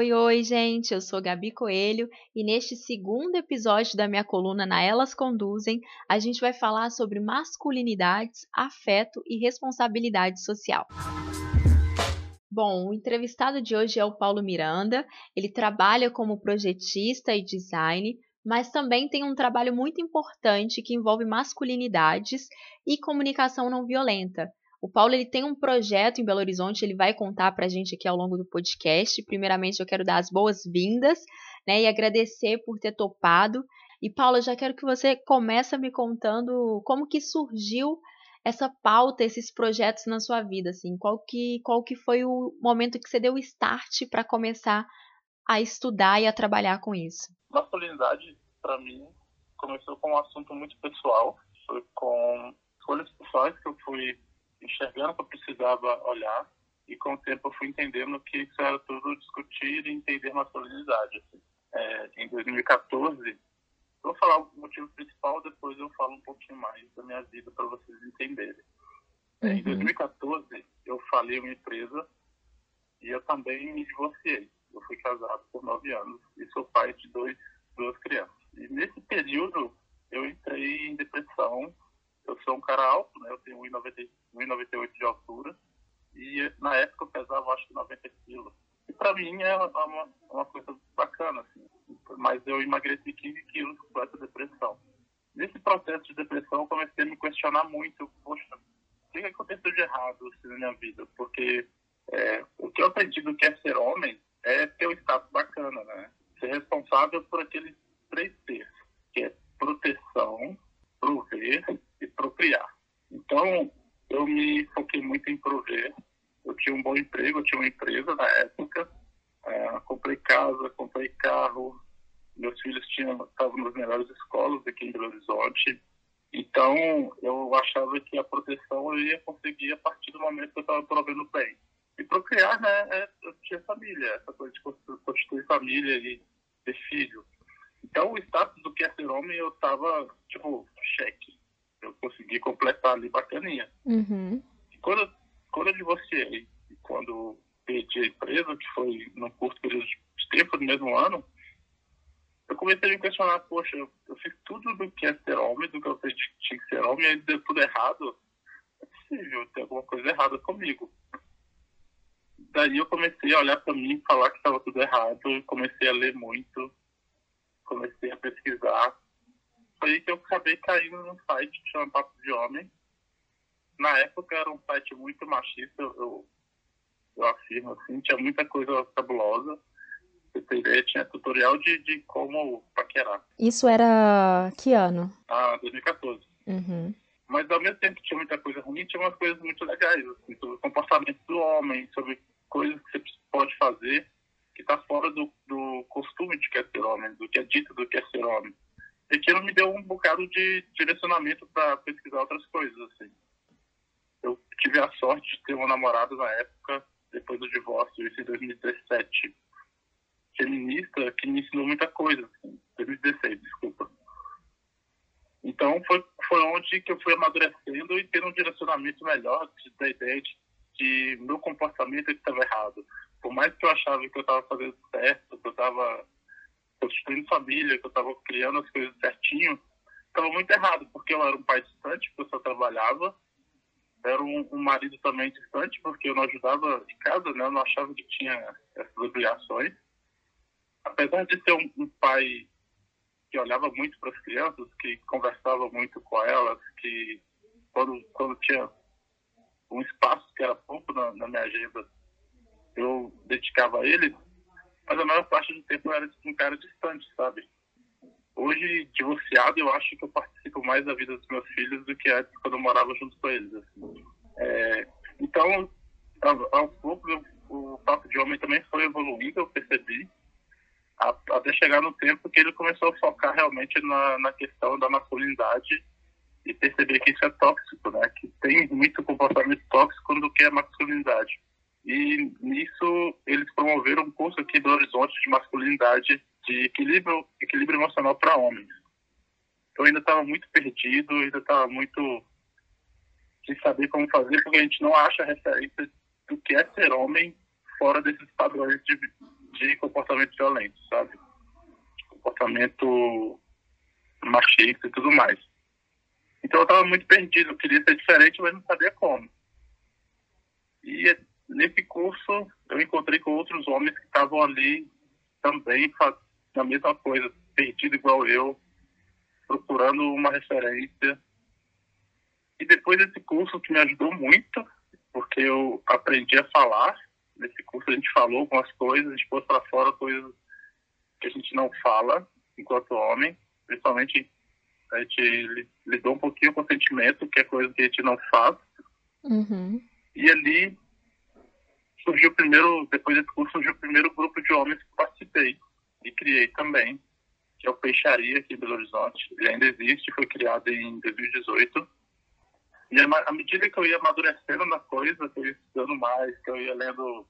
Oi, oi, gente. Eu sou Gabi Coelho e neste segundo episódio da minha coluna na Elas Conduzem, a gente vai falar sobre masculinidades, afeto e responsabilidade social. Bom, o entrevistado de hoje é o Paulo Miranda. Ele trabalha como projetista e design, mas também tem um trabalho muito importante que envolve masculinidades e comunicação não violenta. O Paulo ele tem um projeto em Belo Horizonte, ele vai contar para a gente aqui ao longo do podcast. Primeiramente, eu quero dar as boas-vindas né, e agradecer por ter topado. E, Paulo, eu já quero que você comece me contando como que surgiu essa pauta, esses projetos na sua vida, assim, qual que, qual que foi o momento que você deu o start para começar a estudar e a trabalhar com isso? Masculinidade, para mim, começou com um assunto muito pessoal, foi com escolhas pessoais que eu fui enxergando que eu precisava olhar e com o tempo eu fui entendendo que isso era tudo discutir e entender masculinidade. Assim. É, em 2014, Vou falar o motivo principal, depois eu falo um pouquinho mais da minha vida para vocês entenderem. Uhum. Em 2014, eu falei uma empresa e eu também me divorciei. Eu fui casado por nove anos e sou pai de dois, duas crianças. E nesse período, eu entrei em depressão. Eu sou um cara alto, né? Eu tenho 1,98 de altura. E na época eu pesava, acho que 90 quilos. E para mim é uma, uma coisa bacana, assim mas eu emagreci 15 quilos com essa depressão. Nesse processo de depressão, eu comecei a me questionar muito, poxa, o que aconteceu de errado assim, na minha vida? Porque é, o que eu aprendi do que é ser homem é ter um status bacana, né? Ser responsável por aqueles três T's, que é proteção, prover e procriar. Então, eu me foquei muito em prover. Eu tinha um bom emprego, eu tinha uma empresa na época, é, comprei casa, comprei carro, meus filhos tinham estavam nas melhores escolas aqui em Belo Horizonte. Então, eu achava que a proteção eu ia conseguir a partir do momento que eu estava provendo bem. E procriar, né, é, eu tinha família, essa coisa de constituir família e ter filho. Então, o status do que é ser homem, eu estava, tipo, cheque. Eu consegui completar ali bacaninha. Uhum. E quando, quando eu divorciei, quando perdi a empresa, que foi num curto período de tempo, no mesmo ano, eu comecei a me questionar, poxa, eu, eu fiz tudo do que é ser homem, do que eu tinha que ser homem, e deu tudo errado. É possível ter alguma coisa errada comigo. Daí eu comecei a olhar para mim e falar que estava tudo errado, comecei a ler muito, comecei a pesquisar. Foi aí que eu acabei caindo num site que chama Papo de Homem. Na época era um site muito machista, eu, eu afirmo assim, tinha muita coisa cabulosa ideia, tinha tutorial de, de como paquerar. Isso era que ano? Ah, 2014. Uhum. Mas ao mesmo tempo que tinha muita coisa ruim, tinha umas coisas muito legais, assim, sobre o comportamento do homem, sobre coisas que você pode fazer que está fora do, do costume de que é ser homem, do que é dito do que é ser homem. E aquilo me deu um bocado de direcionamento para pesquisar outras coisas, assim. Eu tive a sorte de ter uma namorada na época, depois do divórcio, isso em 2017 feminista que me ensinou muita coisa, assim, 2016, desculpa. Então foi, foi onde que eu fui amadurecendo e tendo um direcionamento melhor da ideia de que meu comportamento estava errado. Por mais que eu achava que eu estava fazendo certo, que eu estava construindo família, que eu estava criando as coisas certinho, estava muito errado, porque eu era um pai distante, porque eu só trabalhava, era um, um, marido também distante, porque eu não ajudava em casa, né? eu não achava que tinha essas obrigações apesar de ser um, um pai que olhava muito para as crianças, que conversava muito com elas, que quando, quando tinha um espaço que era pouco na, na minha agenda, eu dedicava a eles, mas a maior parte do tempo eu era um cara distante, sabe? Hoje, divorciado, eu acho que eu participo mais da vida dos meus filhos do que antes, quando eu morava junto com eles. Assim. É, então, aos poucos, o papo de homem também foi evoluindo, eu percebi até chegar no tempo que ele começou a focar realmente na, na questão da masculinidade e perceber que isso é tóxico, né? Que tem muito comportamento tóxico do que é masculinidade. E nisso eles promoveram um curso aqui do Horizonte de masculinidade de equilíbrio, equilíbrio emocional para homens. Eu ainda estava muito perdido, ainda estava muito sem saber como fazer, porque a gente não acha referência do que é ser homem fora desses padrões de, de comportamento violento, sabe? Comportamento machista e tudo mais. Então eu estava muito perdido, eu queria ser diferente, mas não sabia como. E nesse curso eu encontrei com outros homens que estavam ali também fazendo a mesma coisa, perdido igual eu, procurando uma referência. E depois desse curso que me ajudou muito, porque eu aprendi a falar, nesse curso a gente falou algumas coisas, a gente pôs para fora coisas que a gente não fala enquanto homem, principalmente a gente lidou um pouquinho com o sentimento, que é coisa que a gente não faz. Uhum. E ali surgiu primeiro, depois desse curso, surgiu o primeiro grupo de homens que participei e criei também, que é o Peixaria aqui em Belo Horizonte. Ele ainda existe, foi criado em 2018. E à medida que eu ia amadurecendo na coisa, que eu ia estudando mais, que eu ia lendo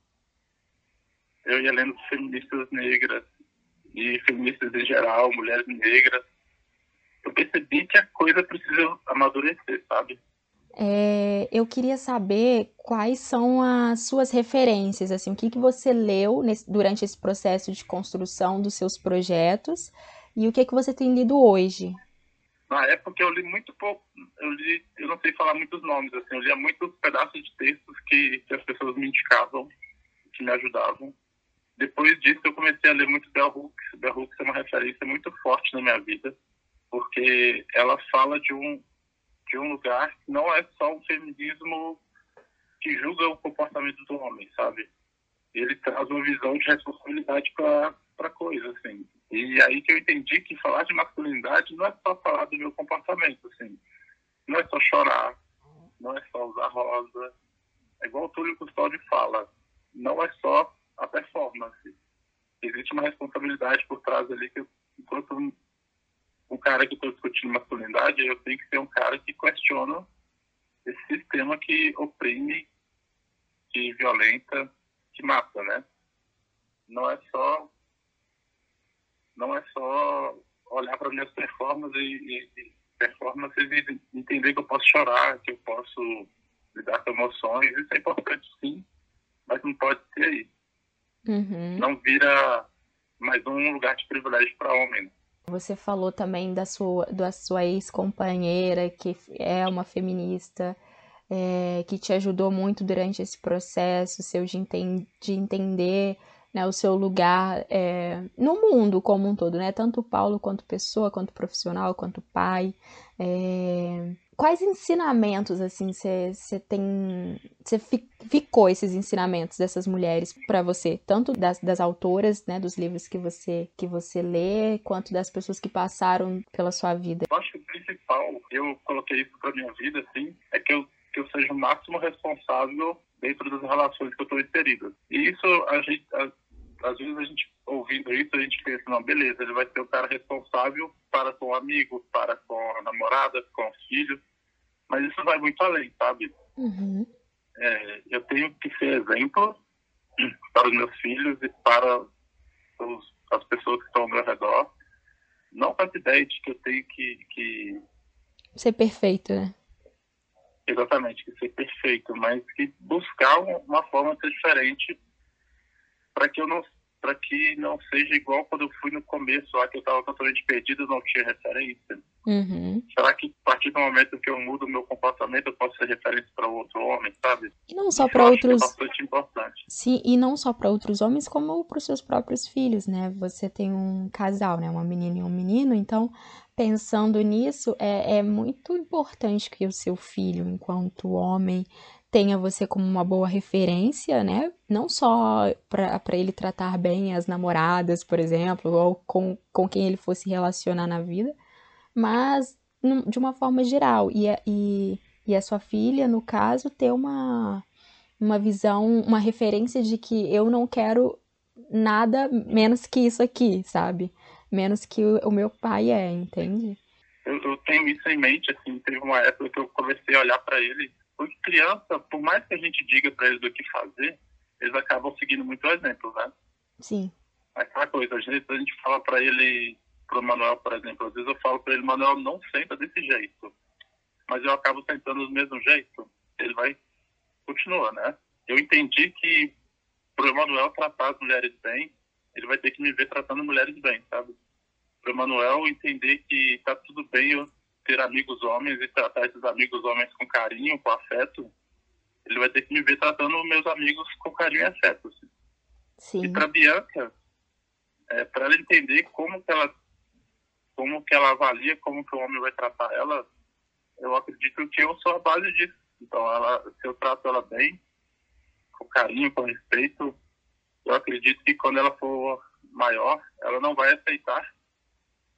eu ia lendo feministas negras e feministas em geral, mulheres negras, eu percebi que a coisa precisa amadurecer, sabe? É, eu queria saber quais são as suas referências, assim, o que, que você leu nesse, durante esse processo de construção dos seus projetos e o que, que você tem lido hoje. Na época eu li muito pouco, eu li, eu não sei falar muitos nomes, assim, eu lia muitos pedaços de textos que, que as pessoas me indicavam, que me ajudavam. Depois disso eu comecei a ler muito Bell Hooks. Bell Hooks é uma referência muito forte na minha vida porque ela fala de um de um lugar que não é só um feminismo que julga o comportamento do homem, sabe? Ele traz uma visão de responsabilidade para para coisa, assim. E aí que eu entendi que falar de masculinidade não é só falar do meu comportamento, assim. Não é só chorar, não é só usar rosa. É igual o Túlio Custódio fala, não é só a performance. Existe uma responsabilidade por trás ali que, enquanto um cara que está discutindo masculinidade, eu tenho que ser um cara que questiona esse sistema que oprime, que violenta, que mata, né? Não é só não é só olhar para minhas performances e, e, performances e entender que eu posso chorar, que eu posso lidar com emoções. Isso é importante, sim, mas não pode ser aí. Uhum. Não vira mais um lugar de privilégio para homem. Né? Você falou também da sua, da sua ex-companheira, que é uma feminista, é, que te ajudou muito durante esse processo seu de, enten de entender né, o seu lugar é, no mundo como um todo, né? Tanto Paulo quanto pessoa, quanto profissional, quanto pai. É, quais ensinamentos assim você tem você ficou esses ensinamentos dessas mulheres para você? Tanto das, das autoras né dos livros que você que você lê quanto das pessoas que passaram pela sua vida? Eu acho que o principal eu coloquei isso para minha vida assim é que eu que eu seja o máximo responsável dentro das relações que eu estou inserido. E isso a gente às vezes a gente ouvindo isso, a gente pensa, não, beleza, ele vai ser o cara responsável para com o amigo, para com a namorada, com os filhos, mas isso vai muito além, sabe? Uhum. É, eu tenho que ser exemplo para os meus filhos e para os, as pessoas que estão ao meu redor, não com a ideia de que eu tenho que, que... Ser perfeito, né? Exatamente, que ser perfeito, mas que buscar uma forma de ser diferente para que eu não para que não seja igual quando eu fui no começo, lá que eu estava totalmente perdido, não tinha referência. Uhum. Será que a partir do momento que eu mudo o meu comportamento, eu posso ser referência para outro homem, sabe? E não só para outros. é bastante importante. Sim, e não só para outros homens, como para os seus próprios filhos, né? Você tem um casal, né? Uma menina e um menino, então pensando nisso, é, é muito importante que o seu filho, enquanto homem, tenha você como uma boa referência, né? Não só para ele tratar bem as namoradas, por exemplo, ou com, com quem ele fosse relacionar na vida, mas de uma forma geral. E, e, e a sua filha, no caso, ter uma, uma visão, uma referência de que eu não quero nada menos que isso aqui, sabe? Menos que o, o meu pai é, entende? Eu, eu, tenho isso em mente, assim, teve uma época que eu comecei a olhar para ele porque criança, por mais que a gente diga para eles o que fazer, eles acabam seguindo muito o exemplo, né? Sim. Aquela coisa, às vezes a gente fala para ele, para o Manuel, por exemplo, às vezes eu falo para ele, Manuel, não senta desse jeito. Mas eu acabo sentando do mesmo jeito. Ele vai, continua, né? Eu entendi que para o Manuel tratar as mulheres bem, ele vai ter que me ver tratando mulheres bem, sabe? Para o Manuel entender que tá tudo bem eu ter amigos homens e tratar esses amigos homens com carinho, com afeto, ele vai ter que me ver tratando meus amigos com carinho e afeto. Assim. Sim. E para Bianca, é, para ela entender como que ela como que ela avalia como que o homem vai tratar ela, eu acredito que eu sou a base disso. Então, ela, se eu trato ela bem, com carinho, com respeito, eu acredito que quando ela for maior, ela não vai aceitar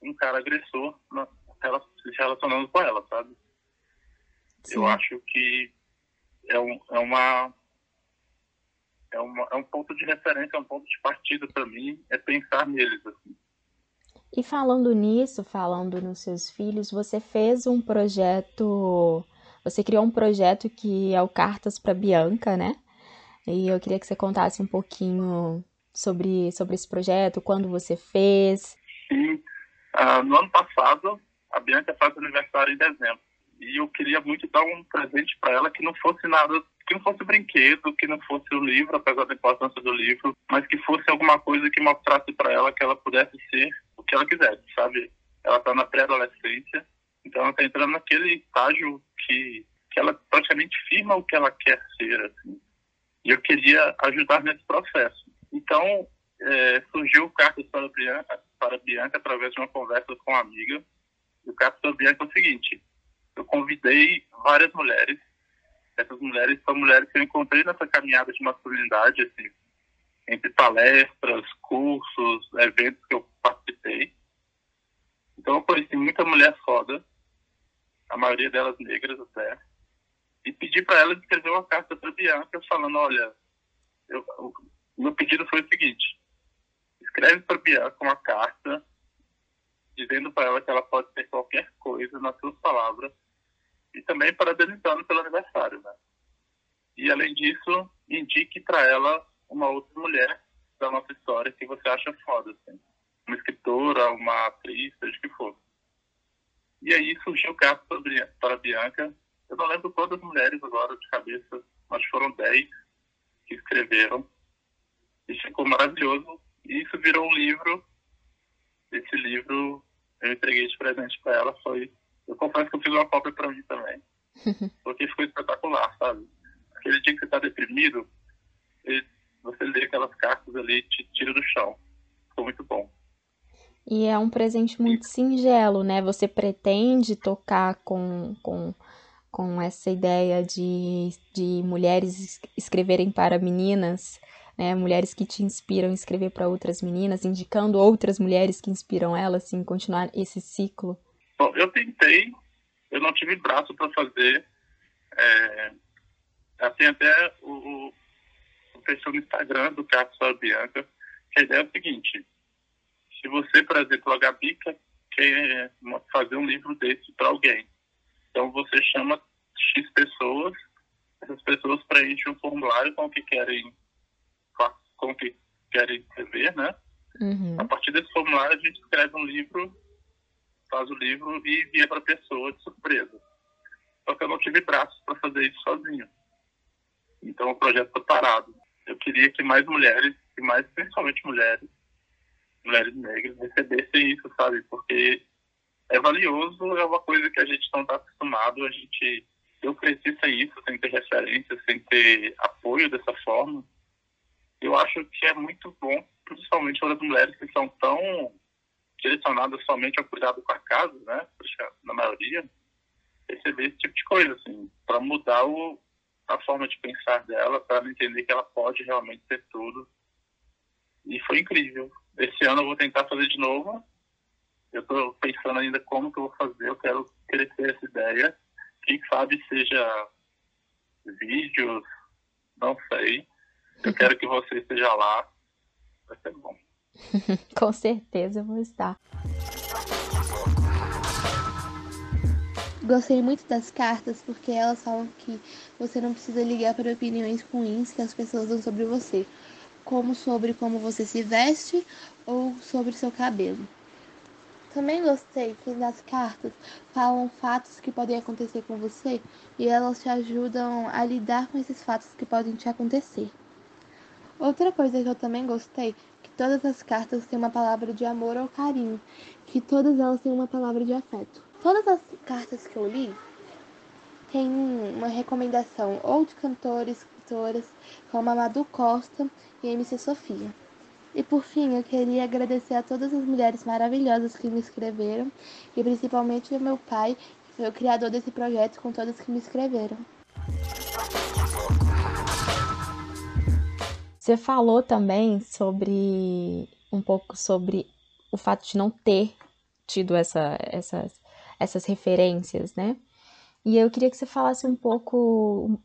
um cara agressor na, ela, se relacionando com ela, sabe? Sim. Eu acho que é, um, é uma é, uma, é um ponto de referência, é um ponto de partida para mim, é pensar neles. Assim. E falando nisso, falando nos seus filhos, você fez um projeto, você criou um projeto que é o Cartas para Bianca, né? E eu queria que você contasse um pouquinho sobre, sobre esse projeto, quando você fez. Sim, uh, no ano passado, a Bianca faz aniversário em dezembro. E eu queria muito dar um presente para ela que não fosse nada que não fosse brinquedo, que não fosse o livro, apesar da importância do livro, mas que fosse alguma coisa que mostrasse para ela que ela pudesse ser que ela quisesse, sabe? Ela está na pré-adolescência, então ela está entrando naquele estágio que, que ela praticamente firma o que ela quer ser, assim. E eu queria ajudar nesse processo. Então, é, surgiu Cartas para Bianca, para Bianca através de uma conversa com uma amiga. E o Cartas para Bianca é o seguinte: eu convidei várias mulheres essas mulheres são mulheres que eu encontrei nessa caminhada de masculinidade, assim, entre palestras, cursos, eventos que eu participei. Então eu conheci muita mulher foda, a maioria delas negras até, e pedi para elas escrever uma carta para Bianca falando, olha, eu, o meu pedido foi o seguinte, escreve para Bianca uma carta dizendo para ela que ela pode ter qualquer coisa nas suas palavras e também parabenizando pelo aniversário, né? E além disso, indique para ela uma outra mulher da nossa história que você acha foda, assim. Uma escritora, uma atriz, seja o que for. E aí surgiu o caso para a Bianca. Eu não lembro quantas mulheres agora de cabeça, mas foram dez que escreveram. E ficou maravilhoso. E isso virou um livro. Esse livro eu entreguei de presente para ela. Foi eu confesso que eu fiz uma cópia para mim também. Porque ficou espetacular, sabe? Aquele dia que você está deprimido, você lê aquelas cartas ali e te tira do chão. Ficou muito bom. E é um presente muito singelo, né? Você pretende tocar com, com, com essa ideia de, de mulheres escreverem para meninas, né? Mulheres que te inspiram a escrever para outras meninas, indicando outras mulheres que inspiram elas, assim, continuar esse ciclo. Bom, eu tentei, eu não tive braço para fazer. É, tem até o, perfil no Instagram do Carlos Bianca, que a ideia é o seguinte: se você, por exemplo, a Gabi quer fazer um livro desse para alguém, então você chama X pessoas, essas pessoas preenchem um formulário com o que querem, com o que querem escrever, né? Uhum. A partir desse formulário, a gente escreve um livro faz o livro e envia para a pessoa de surpresa. Só que eu não tive braços para fazer isso sozinho. Então o projeto está parado. Eu queria que mais mulheres, e mais principalmente mulheres, mulheres negras, recebessem isso, sabe? Porque é valioso, é uma coisa que a gente não está acostumado. A gente, eu cresci sem isso, sem ter referência, sem ter apoio dessa forma. Eu acho que é muito bom, principalmente para as mulheres que são tão direcionada somente ao cuidado com a casa, né? Na maioria, receber esse tipo de coisa, assim, para mudar o, a forma de pensar dela, para ela entender que ela pode realmente ser tudo. E foi incrível. Esse ano eu vou tentar fazer de novo. Eu estou pensando ainda como que eu vou fazer. Eu quero crescer essa ideia. Quem sabe seja vídeos, não sei. Eu quero que você esteja lá. Vai ser bom. Com certeza eu vou estar. Gostei muito das cartas porque elas falam que você não precisa ligar para opiniões ruins que as pessoas dão sobre você, como sobre como você se veste ou sobre seu cabelo. Também gostei que nas cartas falam fatos que podem acontecer com você e elas te ajudam a lidar com esses fatos que podem te acontecer. Outra coisa que eu também gostei, que todas as cartas têm uma palavra de amor ou carinho, que todas elas têm uma palavra de afeto. Todas as cartas que eu li têm uma recomendação ou de cantores, escritoras, como Amado Costa e MC Sofia. E por fim, eu queria agradecer a todas as mulheres maravilhosas que me escreveram e principalmente ao meu pai, que foi o criador desse projeto, com todas que me escreveram. Você falou também sobre um pouco sobre o fato de não ter tido essa, essas, essas referências, né? E eu queria que você falasse um pouco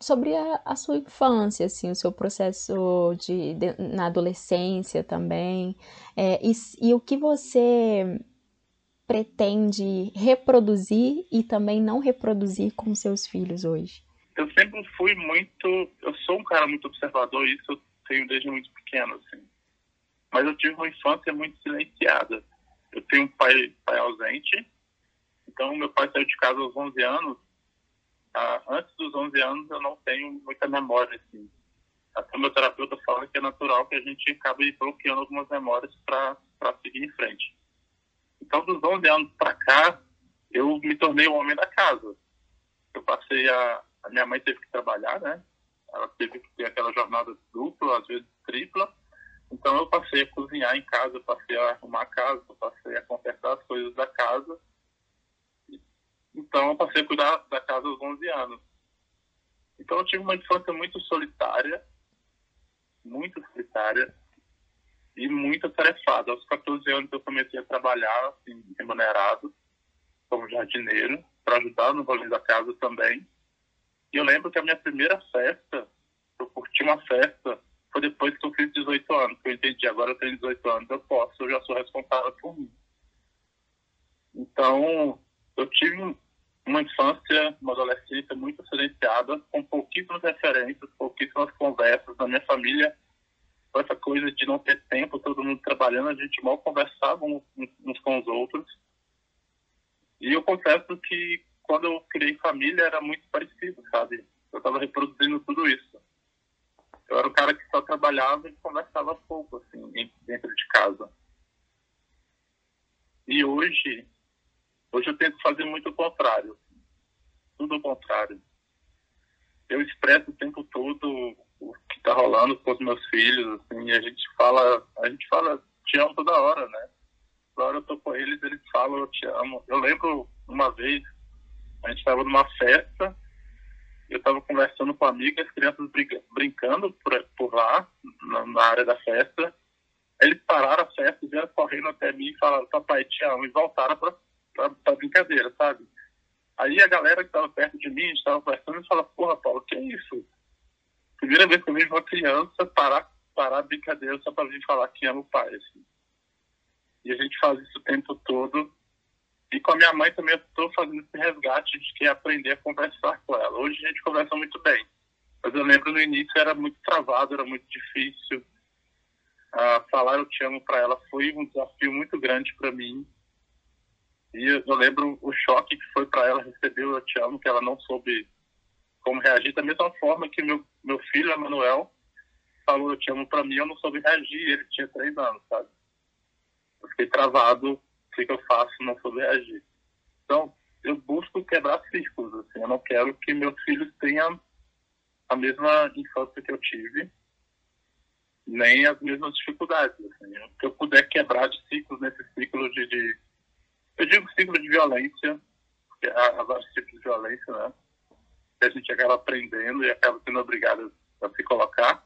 sobre a, a, sua infância, assim, o seu processo de, de na adolescência também, é, e, e o que você pretende reproduzir e também não reproduzir com seus filhos hoje? Eu sempre fui muito, eu sou um cara muito observador isso eu tenho desde muito pequeno, assim. Mas eu tive uma infância muito silenciada. Eu tenho um pai, pai ausente, então meu pai saiu de casa aos 11 anos ah, antes dos 11 anos eu não tenho muita memória, assim. Até o meu terapeuta fala que é natural que a gente acabe bloqueando algumas memórias para seguir em frente. Então, dos 11 anos para cá, eu me tornei o homem da casa. Eu passei a... A minha mãe teve que trabalhar, né? Ela teve que ter aquela jornada dupla, às vezes tripla. Então, eu passei a cozinhar em casa, passei a arrumar a casa, passei a consertar as coisas da casa então, eu passei a cuidar da casa aos 11 anos. Então, eu tive uma infância muito solitária, muito solitária e muito atarefada. Aos 14 anos, eu comecei a trabalhar, assim, remunerado, como jardineiro, para ajudar no rolê da casa também. E eu lembro que a minha primeira festa, eu curti uma festa, foi depois que eu fiz 18 anos, eu entendi, agora eu tenho 18 anos, eu posso, eu já sou responsável por mim. Então, eu tive uma infância, uma adolescência muito silenciada, com pouquíssimas referências, pouquíssimas conversas na minha família. Com essa coisa de não ter tempo, todo mundo trabalhando, a gente mal conversava uns com os outros. E eu confesso que quando eu criei família era muito parecido, sabe? Eu estava reproduzindo tudo isso. Eu era o cara que só trabalhava e conversava pouco, assim, dentro de casa. E hoje, Hoje eu tento fazer muito o contrário. Tudo o contrário. Eu expresso o tempo todo o que está rolando com os meus filhos, assim, a gente fala, a gente fala, te amo toda hora, né? Toda hora eu tô com eles, eles falam, eu te amo. Eu lembro uma vez, a gente estava numa festa, eu estava conversando com amigas, as crianças brincando por, por lá, na, na, área da festa. Eles pararam a festa, vieram correndo até mim e falaram, papai, te amo, e voltaram pra brincadeira, sabe? Aí a galera que estava perto de mim, estava conversando, e fala, porra, Paulo, que é isso? Primeira vez que eu vejo uma criança parar, parar a brincadeira só para vir falar que ama o pai, assim. E a gente faz isso o tempo todo. E com a minha mãe também eu estou fazendo esse resgate de que aprender a conversar com ela. Hoje a gente conversa muito bem. Mas eu lembro no início era muito travado, era muito difícil. Uh, falar eu te amo para ela foi um desafio muito grande para mim. E eu lembro o choque que foi para ela receber o Eu Te Amo, que ela não soube como reagir. Da mesma forma que meu, meu filho, Emanuel, falou Eu Te Amo para mim, eu não soube reagir. Ele tinha três anos, sabe? Eu fiquei travado. O que, que eu faço? Não soube reagir. Então, eu busco quebrar círculos. Assim. Eu não quero que meus filhos tenham a mesma infância que eu tive, nem as mesmas dificuldades. Assim. Se eu puder quebrar de ciclos nesse ciclo de, de eu digo ciclo de violência, porque há, há vários tipos de violência, né? Que a gente acaba aprendendo e acaba sendo obrigado a se colocar.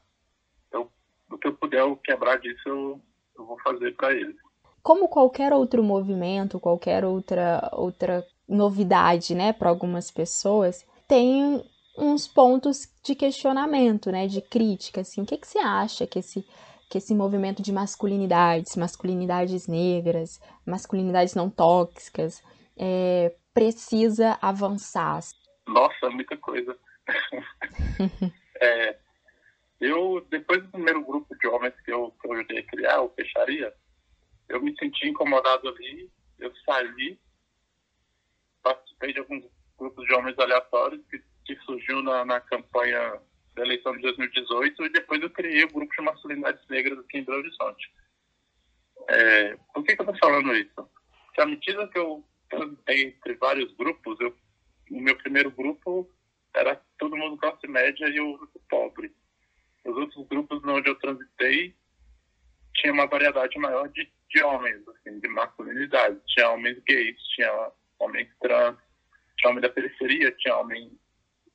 Eu, o que eu puder quebrar disso, eu, eu vou fazer para eles. Como qualquer outro movimento, qualquer outra, outra novidade, né, para algumas pessoas, tem uns pontos de questionamento, né, de crítica, assim, o que, que você acha que esse que esse movimento de masculinidades, masculinidades negras, masculinidades não tóxicas, é, precisa avançar? Nossa, muita coisa. é, eu, depois do primeiro grupo de homens que eu, que eu ajudei a criar, o Fecharia, eu me senti incomodado ali, eu saí, participei de alguns grupos de homens aleatórios que, que surgiu na, na campanha da eleição de 2018 e depois eu criei o grupo de masculinidades negras aqui em Belo Horizonte. É, por que, que eu estou falando isso? Porque à medida que eu entre vários grupos, eu, o meu primeiro grupo era todo mundo classe média e eu pobre. Os outros grupos onde eu transitei tinha uma variedade maior de, de homens, assim, de masculinidade. Tinha homens gays, tinha homens trans, tinha homem da periferia, tinha homem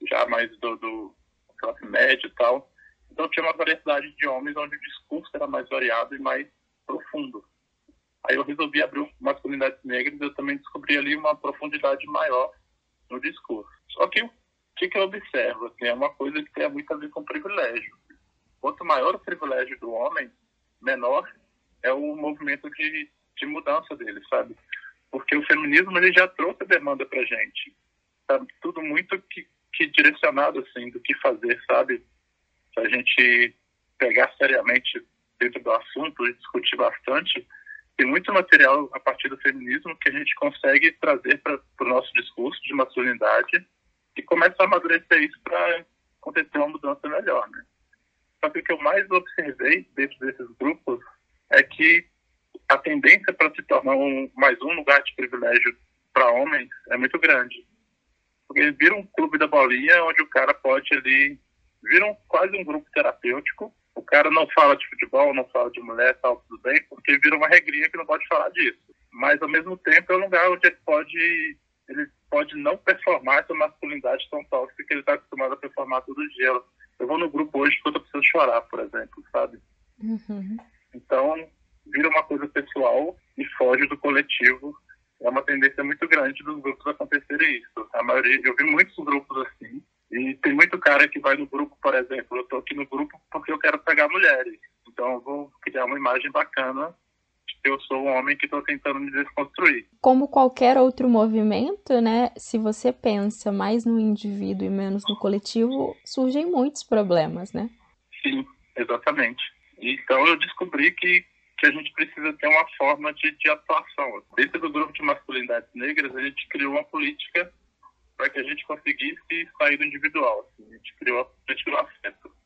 já mais do, do classe média e tal. Então tinha uma variedade de homens onde o discurso era mais variado e mais profundo. Aí eu resolvi abrir masculinidades negras e eu também descobri ali uma profundidade maior no discurso. Só que o que, eu observo? Assim, é uma coisa que tem muito a ver com privilégio. Quanto maior o privilégio do homem, menor é o movimento de, de mudança dele, sabe? Porque o feminismo ele já trouxe demanda pra gente. Tudo muito que, direcionado, assim, do que fazer, sabe? Se a gente pegar seriamente dentro do assunto e discutir bastante, tem muito material a partir do feminismo que a gente consegue trazer para o nosso discurso de masculinidade e começa a amadurecer isso para acontecer uma mudança melhor, né? Só que o que eu mais observei dentro desses grupos é que a tendência para se tornar um, mais um lugar de privilégio para homens é muito grande. Porque viram um clube da bolinha onde o cara pode ali. viram quase um grupo terapêutico. O cara não fala de futebol, não fala de mulher, tal, tudo bem, porque vira uma regrinha que não pode falar disso. Mas, ao mesmo tempo, é um lugar onde ele pode, ele pode não performar essa masculinidade tão tóxica que ele está acostumado a performar todo dia eu vou no grupo hoje porque eu preciso chorar, por exemplo, sabe? Uhum. Então, vira uma coisa pessoal e foge do coletivo. É uma tendência muito grande dos grupos acontecerem isso. A maioria, eu vi muitos grupos assim. E tem muito cara que vai no grupo, por exemplo, eu tô aqui no grupo porque eu quero pegar mulheres. Então eu vou criar uma imagem bacana eu sou um homem que estou tentando me desconstruir. Como qualquer outro movimento, né? Se você pensa mais no indivíduo e menos no coletivo, surgem muitos problemas, né? Sim, exatamente. Então eu descobri que, que a gente precisa ter uma forma de, de atuação. Dentro do grupo de masculinidades negras, a gente criou uma política para que a gente conseguisse sair do individual. Assim. A gente criou a política do afeto,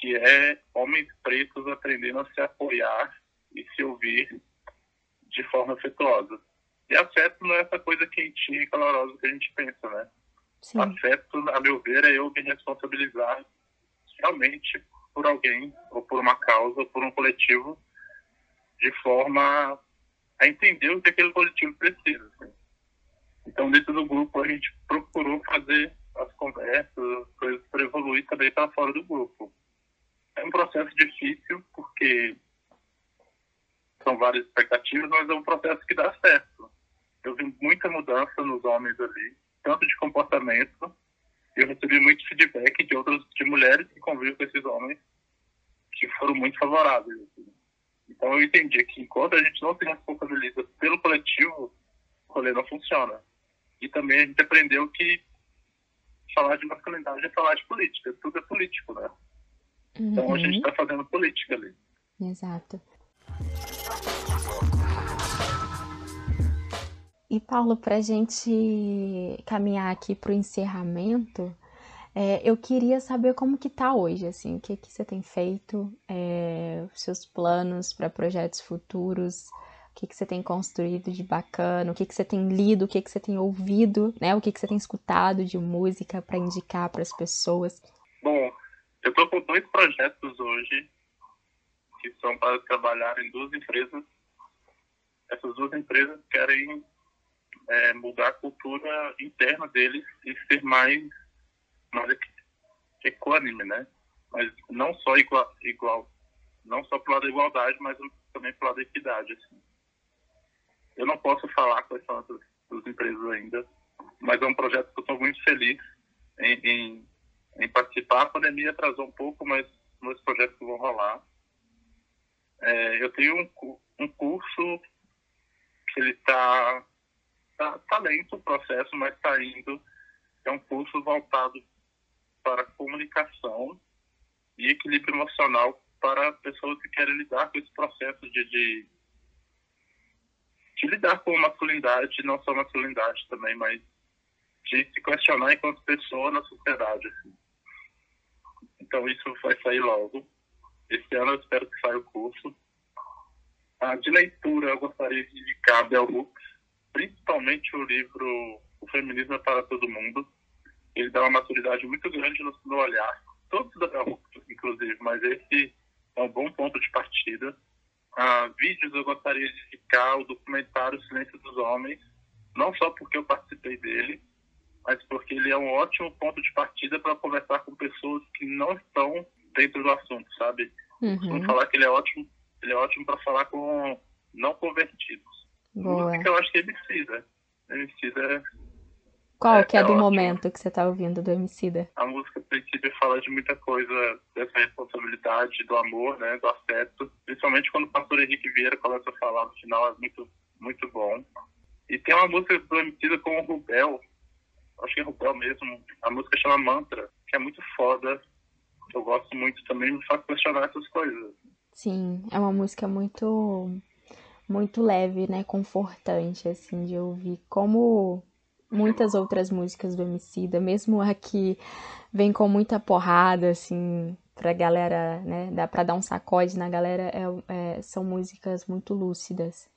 que é homens pretos aprendendo a se apoiar e se ouvir de forma afetuosa. E afeto não é essa coisa quentinha e calorosa que a gente pensa, né? Sim. Afeto, a meu ver, é eu me responsabilizar realmente por alguém, ou por uma causa, ou por um coletivo, de forma a entender o que aquele coletivo precisa. Assim. Então, dentro do grupo, a gente procurou fazer as conversas, as coisas para evoluir também para fora do grupo. É um processo difícil, porque são várias expectativas, mas é um processo que dá certo. Eu vi muita mudança nos homens ali, tanto de comportamento, eu recebi muito feedback de outras de mulheres que convivem com esses homens que foram muito favoráveis. Então eu entendi que enquanto a gente não se responsabiliza pelo coletivo, o rolê não funciona. E também a gente aprendeu que falar de masculinidade é falar de política, tudo é político, né? Uhum. Então a gente está fazendo política ali. Exato. E Paulo, para a gente caminhar aqui para o encerramento, é, eu queria saber como que tá hoje, assim, o que que você tem feito, é, seus planos para projetos futuros, o que que você tem construído de bacana, o que que você tem lido, o que que você tem ouvido, né, o que que você tem escutado de música para indicar para as pessoas. Bom, eu estou com dois projetos hoje que são para trabalhar em duas empresas. Essas duas empresas querem é, mudar a cultura interna deles e ser mais, mais equânime, né? Mas não só igual, igual não só pelo lado da igualdade, mas também pelo lado da equidade. Assim. Eu não posso falar quais são essas duas empresas ainda, mas é um projeto que eu estou muito feliz em, em, em, participar. A pandemia atrasou um pouco, mas meus projetos vão rolar. É, eu tenho um, um curso que ele está tá, tá lento o processo, mas está indo. É um curso voltado para comunicação e equilíbrio emocional para pessoas que querem lidar com esse processo de, de, de lidar com a masculinidade, não só masculinidade também, mas de se questionar enquanto pessoa na sociedade. Assim. então isso vai sair logo. Esse ano eu espero que saia o curso. Ah, de leitura, eu gostaria de indicar Bell Hooks, principalmente o livro O Feminismo é para Todo Mundo. Ele dá uma maturidade muito grande no, no olhar. Todos Hooks, inclusive, mas esse é um bom ponto de partida. Ah, vídeos, eu gostaria de indicar o documentário Silêncio dos Homens, não só porque eu participei dele, mas porque ele é um ótimo ponto de partida para conversar com pessoas que não estão dentro do assunto, sabe? Uhum. Vamos falar que ele é ótimo, ele é ótimo para falar com não convertidos. Boa. Música eu acho que é Emicida. Emicida, Qual É, que é, é do ótimo. momento que você tá ouvindo do Emicida? a música princípio fala de muita coisa dessa responsabilidade, do amor, né, do afeto. Principalmente quando o pastor Henrique Vieira começa a falar no final, é muito, muito bom. E tem uma música do Emicida com o Rubel, acho que é Rubel mesmo, a música chama Mantra, que é muito foda. Eu gosto muito também, me faz questionar essas coisas. Sim, é uma música muito muito leve, né, confortante assim de ouvir, como muitas outras músicas do Emicida, mesmo a que vem com muita porrada assim pra galera, né, dá pra dar um sacode na galera, é- é- são músicas muito lúcidas.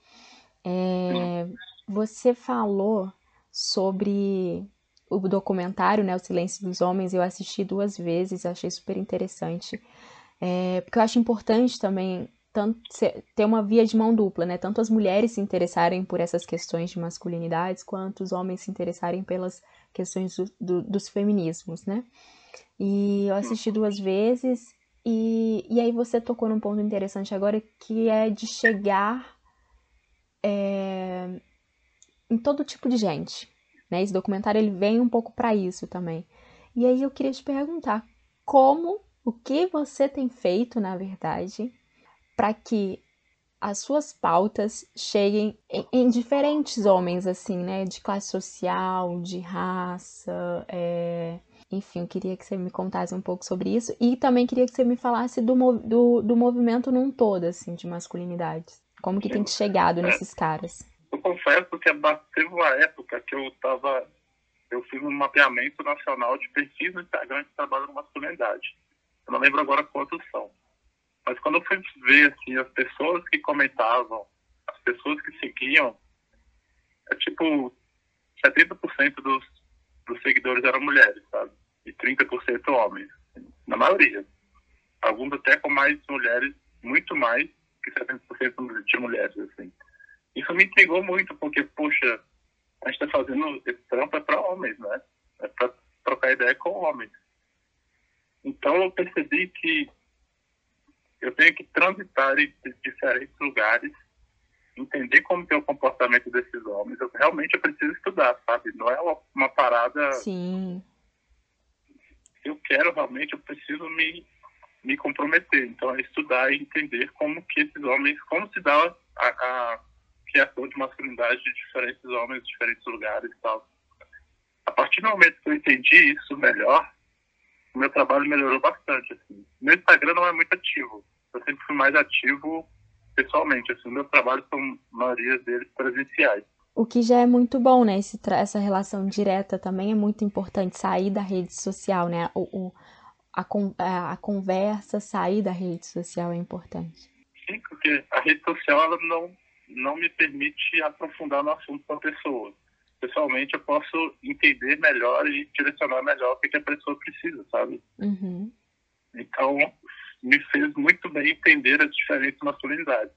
É, você falou sobre o documentário, né, O Silêncio dos Homens, eu assisti duas vezes, achei super interessante. É, porque eu acho importante também tanto ter uma via de mão dupla, né? Tanto as mulheres se interessarem por essas questões de masculinidades, quanto os homens se interessarem pelas questões do- do- dos feminismos, né? E eu assisti duas vezes, e, e aí você tocou num ponto interessante agora, que é de chegar é, em todo tipo de gente, né? Esse documentário ele vem um pouco para isso também. E aí eu queria te perguntar como, o que você tem feito, na verdade, para que as suas pautas cheguem em, em diferentes homens, assim, né? De classe social, de raça, é, enfim, queria que você me contasse um pouco sobre isso e também queria que você me falasse do, do, do movimento num todo, assim, de masculinidades. Como que tem chegado nesses caras? Eu confesso que ba- teve uma época que eu tava. Eu fiz um mapeamento nacional de perfis no Instagram que trabalham com masculinidade. Eu não lembro agora quantos são. Mas quando eu fui ver assim, as pessoas que comentavam, as pessoas que seguiam, é tipo 70% dos, dos seguidores eram mulheres, sabe? E 30% homens. Na maioria. Alguns até com mais mulheres, muito mais que 70% de mulheres, assim. Isso me intrigou muito, porque, poxa, a gente está fazendo esse trampo é para homens, né? É para trocar ideia com homens. Então eu percebi que eu tenho que transitar em diferentes lugares, entender como que é o comportamento desses homens. Eu, realmente eu preciso estudar, sabe? Não é uma, uma parada. Sim, eu quero realmente, eu preciso me, me comprometer. Então é estudar e entender como que esses homens, como se dá a, a criação de masculinidade de diferentes homens, de diferentes lugares e tal. A partir do momento que eu entendi isso melhor, o meu trabalho melhorou bastante. Assim. Meu Instagram não é muito ativo. Eu sempre fui mais ativo pessoalmente. Assim. Meus trabalhos são, a maioria deles, presenciais. O que já é muito bom, né? Esse essa relação direta também é muito importante, sair da rede social, né? O, o- a, a, a conversa, sair da rede social é importante. Sim, porque a rede social ela não, não me permite aprofundar no assunto com a pessoa. Pessoalmente, eu posso entender melhor e direcionar melhor o que, que a pessoa precisa, sabe? Uhum. Então, me fez muito bem entender as diferentes masculinidades.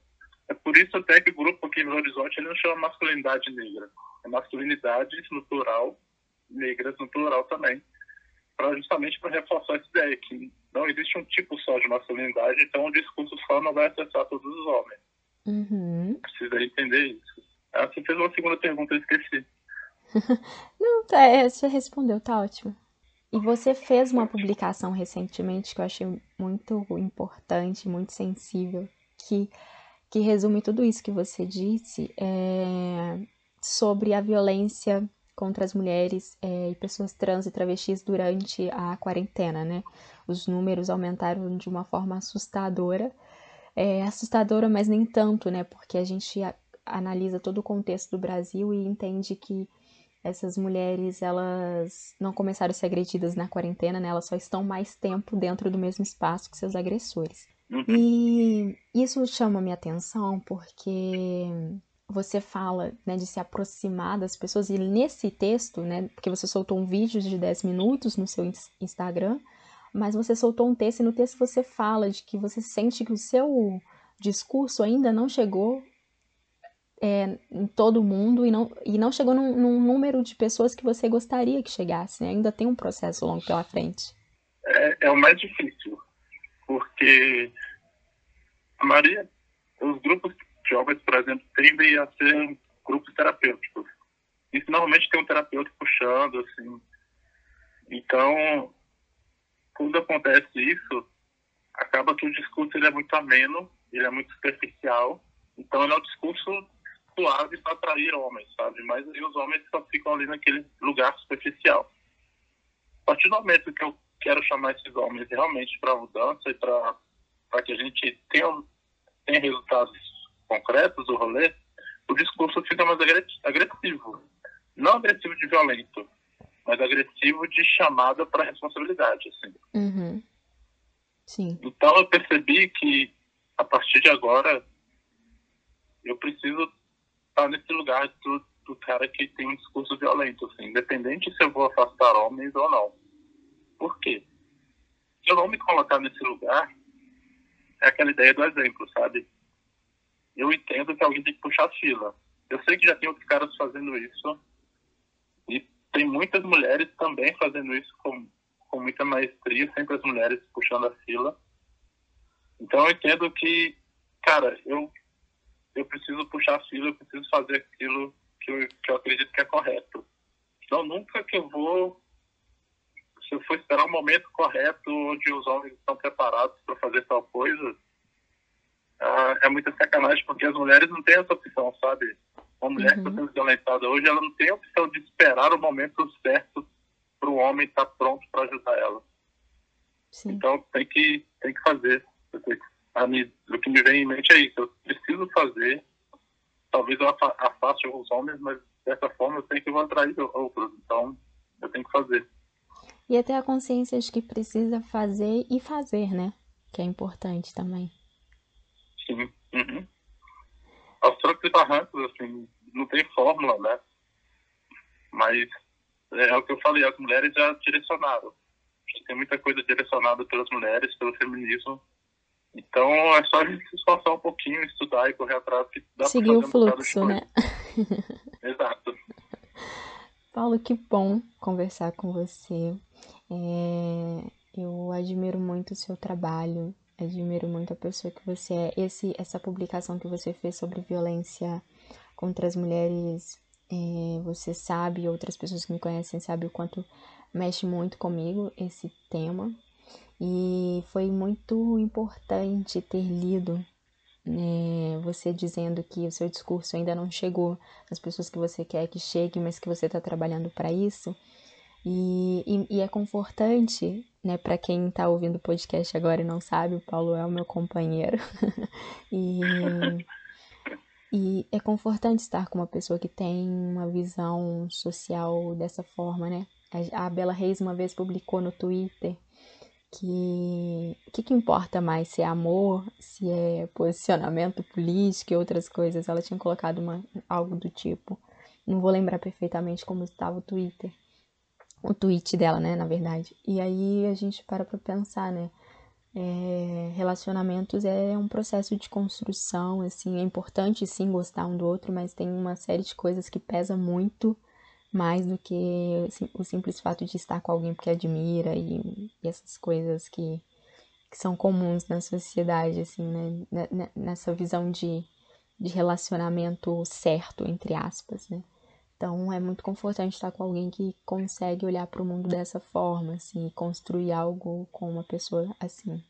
É por isso até que o grupo aqui em Belo Horizonte ele não chama masculinidade negra. É masculinidades no plural, negras no plural também. Pra, justamente para reforçar essa ideia que não existe um tipo só de masculinidade, então o discurso só não vai acessar todos os homens. Uhum. Precisa entender isso. Ah, Você fez uma segunda pergunta, eu esqueci. Não, tá, é, você respondeu, tá ótimo. E você fez uma publicação recentemente que eu achei muito importante, muito sensível, que, que resume tudo isso que você disse, é, sobre a violência contra as mulheres é, e pessoas trans e travestis durante a quarentena, né? Os números aumentaram de uma forma assustadora. É assustadora, mas nem tanto, né? Porque a gente a- analisa todo o contexto do Brasil e entende que essas mulheres, elas não começaram a ser agredidas na quarentena, né? Elas só estão mais tempo dentro do mesmo espaço que seus agressores. Uhum. E isso chama minha atenção porque você fala né, de se aproximar das pessoas, e nesse texto, né, porque você soltou um vídeo de 10 minutos no seu Instagram, mas você soltou um texto e no texto você fala de que você sente que o seu discurso ainda não chegou é, em todo mundo e não, e não chegou num, num, número de pessoas que você gostaria que chegasse. Né? Ainda tem um processo longo pela frente. É, é o mais difícil, porque a maioria, os grupos jovens, por exemplo, tendem a ser grupos terapêuticos. E normalmente tem um terapeuta puxando, assim. Então, quando acontece isso, acaba que o discurso ele é muito ameno, ele é muito superficial. Então, ele é um discurso suave para atrair homens, sabe? Mas aí os homens só ficam ali naquele lugar superficial. A partir do momento que eu quero chamar esses homens realmente para mudança e para que a gente tenha, tenha resultados concretos do rolê, o discurso fica mais agressivo. Não agressivo de violento, mas agressivo de chamada para responsabilidade, assim. Uhum. Sim. Então eu percebi que a partir de agora eu preciso estar nesse lugar do, do cara que tem um discurso violento, assim, independente se eu vou afastar homens ou não. Por quê? Se eu não me colocar nesse lugar, é aquela ideia do exemplo, sabe? Eu entendo que alguém tem que puxar a fila. Eu sei que já tem outros caras fazendo isso, e tem muitas mulheres também fazendo isso com, com muita maestria, sempre as mulheres puxando a fila. Então eu entendo que, cara, eu eu preciso puxar a fila, eu preciso fazer aquilo que eu, que eu acredito que é correto. Então, nunca que eu vou, se eu for esperar o um momento correto onde os homens estão preparados para fazer tal coisa, ah, é muita sacanagem, porque as mulheres não têm essa opção, sabe? Uma mulher uhum. que está sendo violentada hoje, ela não tem a opção de esperar o momento certo para o homem estar tá pronto para ajudar ela. Sim. Então, tem que, tem que fazer. Tem que me, o que me vem em mente é isso. Eu preciso fazer. Talvez eu afaste alguns homens, mas dessa forma eu sei que vou atrair outros. Então, eu tenho que fazer. E até a consciência de que precisa fazer e fazer, né? Que é importante também. Sim. Uhum. Aos trancos e barrancos, assim, não tem fórmula, né? Mas é o que eu falei, as mulheres já direcionaram. Tem muita coisa direcionada pelas mulheres, pelo feminismo, então é só a gente se esforçar um pouquinho, estudar e correr atrás que dá Seguir o fluxo, né? Exato. Paulo, que bom conversar com você. É, eu admiro muito o seu trabalho, admiro muito a pessoa que você é. Esse, essa publicação que você fez sobre violência contra as mulheres, é, você sabe, outras pessoas que me conhecem sabem o quanto mexe muito comigo esse tema. E foi muito importante ter lido né, você dizendo que o seu discurso ainda não chegou às pessoas que você quer que chegue, mas que você está trabalhando para isso. E, e, e, é confortante, né, para quem está ouvindo o podcast agora e não sabe, o Paulo é o meu companheiro. e, e é confortante estar com uma pessoa que tem uma visão social dessa forma, né? A, a Bela Reis uma vez publicou no Twitter que o que, que, importa mais, se é amor, se é posicionamento político e outras coisas. Ela tinha colocado uma, algo do tipo. Não vou lembrar perfeitamente como estava o Twitter. O tweet dela, né, na verdade. E aí a gente para pra pensar, né? É, relacionamentos é um processo de construção, assim, é importante sim gostar um do outro, mas tem uma série de coisas que pesa muito mais do que o simples fato de estar com alguém porque admira e, e essas coisas que, que são comuns na sociedade, assim, né? né, né nessa visão de, de relacionamento certo, entre aspas, né? Então é muito confortante estar com alguém que consegue olhar para o mundo dessa forma, assim, e construir algo com uma pessoa assim.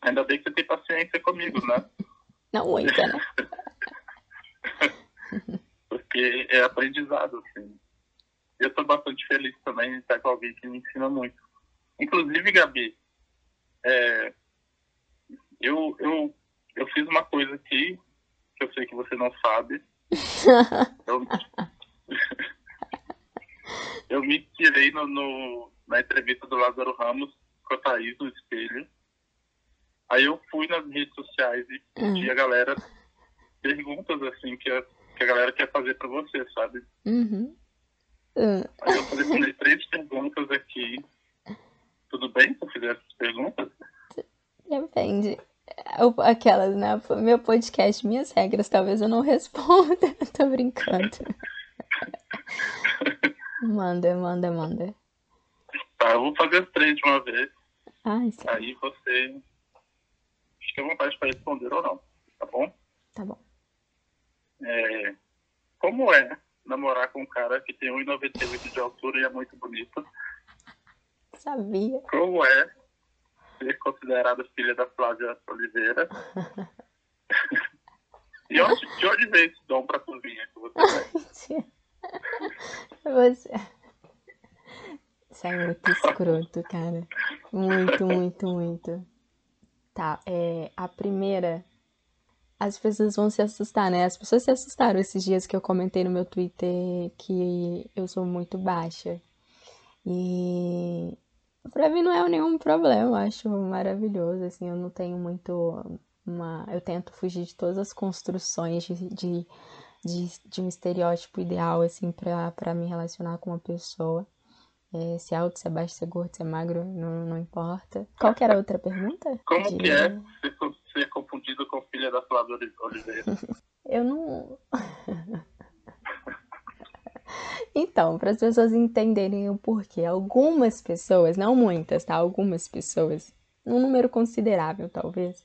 Ainda bem que você tem paciência comigo, né? Não muita, né? porque é aprendizado, assim. Eu estou bastante feliz também de estar com alguém que me ensina muito. Inclusive, Gabi, é, eu, eu, eu fiz uma coisa aqui que eu sei que você não sabe. eu, eu me inspirei no, no, na entrevista do Lázaro Ramos com a Thaís no espelho. Aí eu fui nas redes sociais e pedi a galera perguntas assim que que a galera quer fazer pra você, sabe? Uhum. Aí eu selecionei três perguntas aqui. Tudo bem se eu fizer essas perguntas? Depende. Aquelas, né? Meu podcast, minhas regras, talvez eu não responda. Tô brincando. Manda, manda, manda. Tá, eu vou fazer as três de uma vez. Ai. Aí você fica à vontade para responder ou não, tá bom? Tá bom. É, como é namorar com um cara que tem 1,98 de altura e é muito bonito? Sabia. Como é ser considerada filha da Flávia Oliveira? e onde, de onde veio esse dom pra cozinha que você tem? Você. Isso é muito escroto, cara. Muito, muito, muito. Tá, é, a primeira. As pessoas vão se assustar, né? As pessoas se assustaram esses dias que eu comentei no meu Twitter que eu sou muito baixa. E pra mim não é nenhum problema, eu acho maravilhoso, assim, eu não tenho muito uma... Eu tento fugir de todas as construções de, de, de, de um estereótipo ideal, assim, pra, pra me relacionar com uma pessoa. É, se é alto, se é baixo, se é gordo, se é magro, não, não importa. Qual que era a outra pergunta? Como De- que é ser, co- ser confundido com filha da Flávia Oli- Oliveira? Eu não. Então, para as pessoas entenderem o porquê, algumas pessoas, não muitas, tá? Algumas pessoas, um número considerável talvez,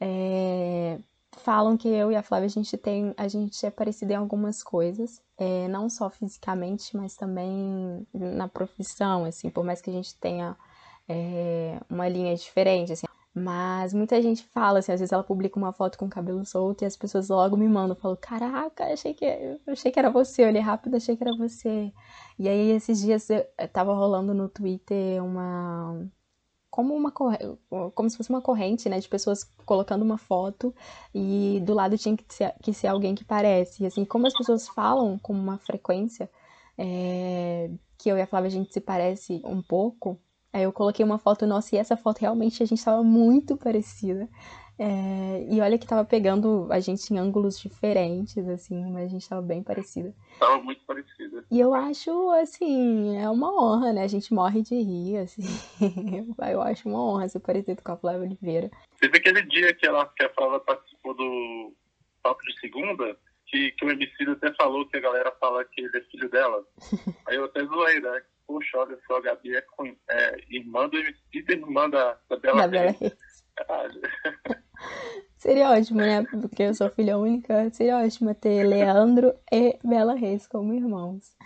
é, falam que eu e a Flávia a gente tem, a gente é parecida em algumas coisas, é, não só fisicamente, mas também na profissão, assim, por mais que a gente tenha é, uma linha diferente, assim. Mas muita gente fala, assim, às vezes ela publica uma foto com o cabelo solto e as pessoas logo me mandam, falam, caraca, achei que, achei que era você, eu olhei rápido, achei que era você. E aí esses dias eu tava rolando no Twitter uma como uma como se fosse uma corrente, né, de pessoas colocando uma foto e do lado tinha que ser, que ser alguém que parece. E assim, como as pessoas falam com uma frequência é, que eu e a Flávia a gente se parece um pouco, aí eu coloquei uma foto nossa e essa foto realmente a gente tava muito parecida. É, e olha que tava pegando a gente em ângulos diferentes, assim, mas a gente tava bem parecida. Tava muito parecida. E eu acho, assim, é uma honra, né? A gente morre de rir, assim. Eu acho uma honra ser parecido com a Flávia Oliveira. Teve aquele dia que, ela, que a Flávia participou do Papo de Segunda, que, que o MC até falou que a galera fala que ele é filho dela. Aí eu até zoei, né? Poxa, olha só, a Gabi é, com- é irmã do MC e irmã da, da Bela Da Bela Reis. Reis. Seria ótimo, né? Porque eu sou filha única. Seria ótimo ter Leandro e Bela Reis como irmãos.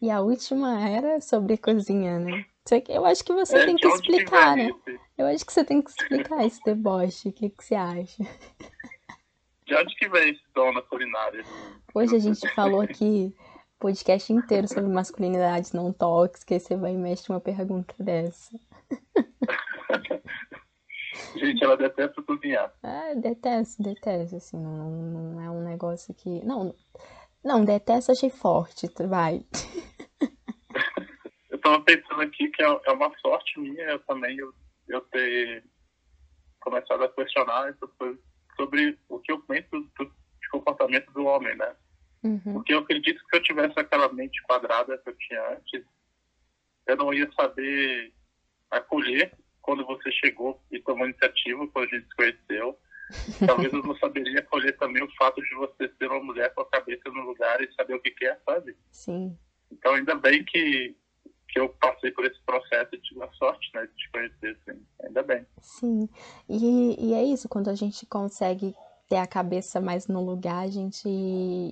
E a última era sobre cozinha, né? Eu acho que você É, tem que explicar, né? esse- Eu acho que você tem que explicar esse deboche. O que, que você acha? De onde que vem esse dom na culinária? Hoje a gente falou aqui podcast inteiro sobre masculinidades não tóxicas. Você vai e mexe uma pergunta dessa. Gente, ela detesta cozinhar. Ah, detesto, detesto, assim, não, não é um negócio que. Não, não, detesto, achei forte, vai. Eu tava pensando aqui que é é uma sorte minha eu também eu, eu ter começado a questionar essas coisas sobre o que eu penso do, de comportamento do homem, né? Uhum, Porque eu acredito que se eu tivesse aquela mente quadrada que eu tinha antes, eu não ia saber acolher quando você chegou e tomou iniciativa, quando a gente se conheceu. Talvez eu não saberia acolher também o fato de você ser uma mulher com a cabeça no lugar e saber o que quer, sabe? sim. Então, ainda bem que, que eu passei por esse processo e tive a sorte né, de te conhecer, assim. Ainda bem. Sim, e, e é isso, quando a gente consegue ter a cabeça mais no lugar, a gente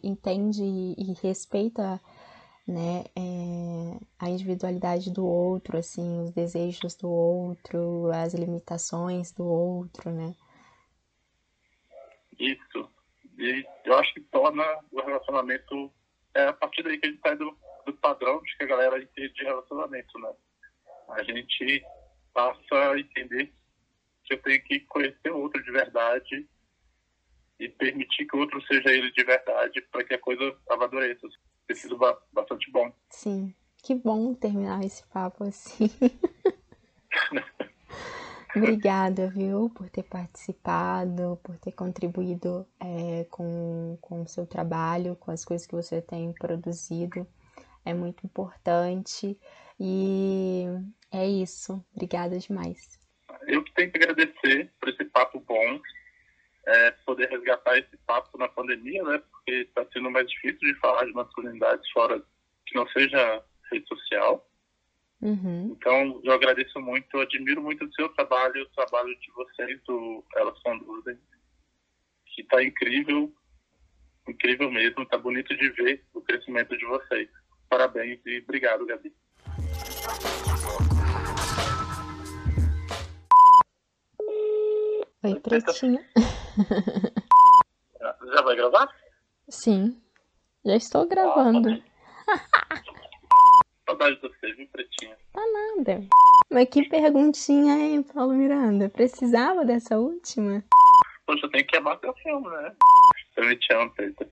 entende e respeita, né, é, a individualidade do outro, assim, os desejos do outro, as limitações do outro, né? Isso. E eu acho que torna o relacionamento. É a partir daí que a gente sai do, do padrão de que a galera entende de relacionamento, né? A gente passa a entender que eu tenho que conhecer o outro de verdade e permitir que o outro seja ele de verdade para que a coisa amadureça. bom. Sim, que bom terminar esse papo assim. Obrigada, viu, por ter participado, por ter contribuído é, com, com o seu trabalho, com as coisas que você tem produzido. É muito importante e é isso. Obrigada demais. Eu que tenho que agradecer por esse papo bom, é, poder resgatar esse papo na pandemia, né? Porque está sendo mais difícil de falar de masculinidade fora que não seja rede social. Uhum. Então, eu agradeço muito, eu admiro muito o seu trabalho, o trabalho de vocês, do Elas Conduzem, que está incrível, incrível mesmo, está bonito de ver o crescimento de vocês. Parabéns e obrigado, Gabi. Oi, Pretinho. Já vai gravar? Sim, já estou gravando. Ah, Saudade de você, viu, Pretinha? Tá nada. Mas que perguntinha, hein, Paulo Miranda? Precisava dessa última? Poxa, eu tenho que amar teu filme, né? Eu me te amo, Preta.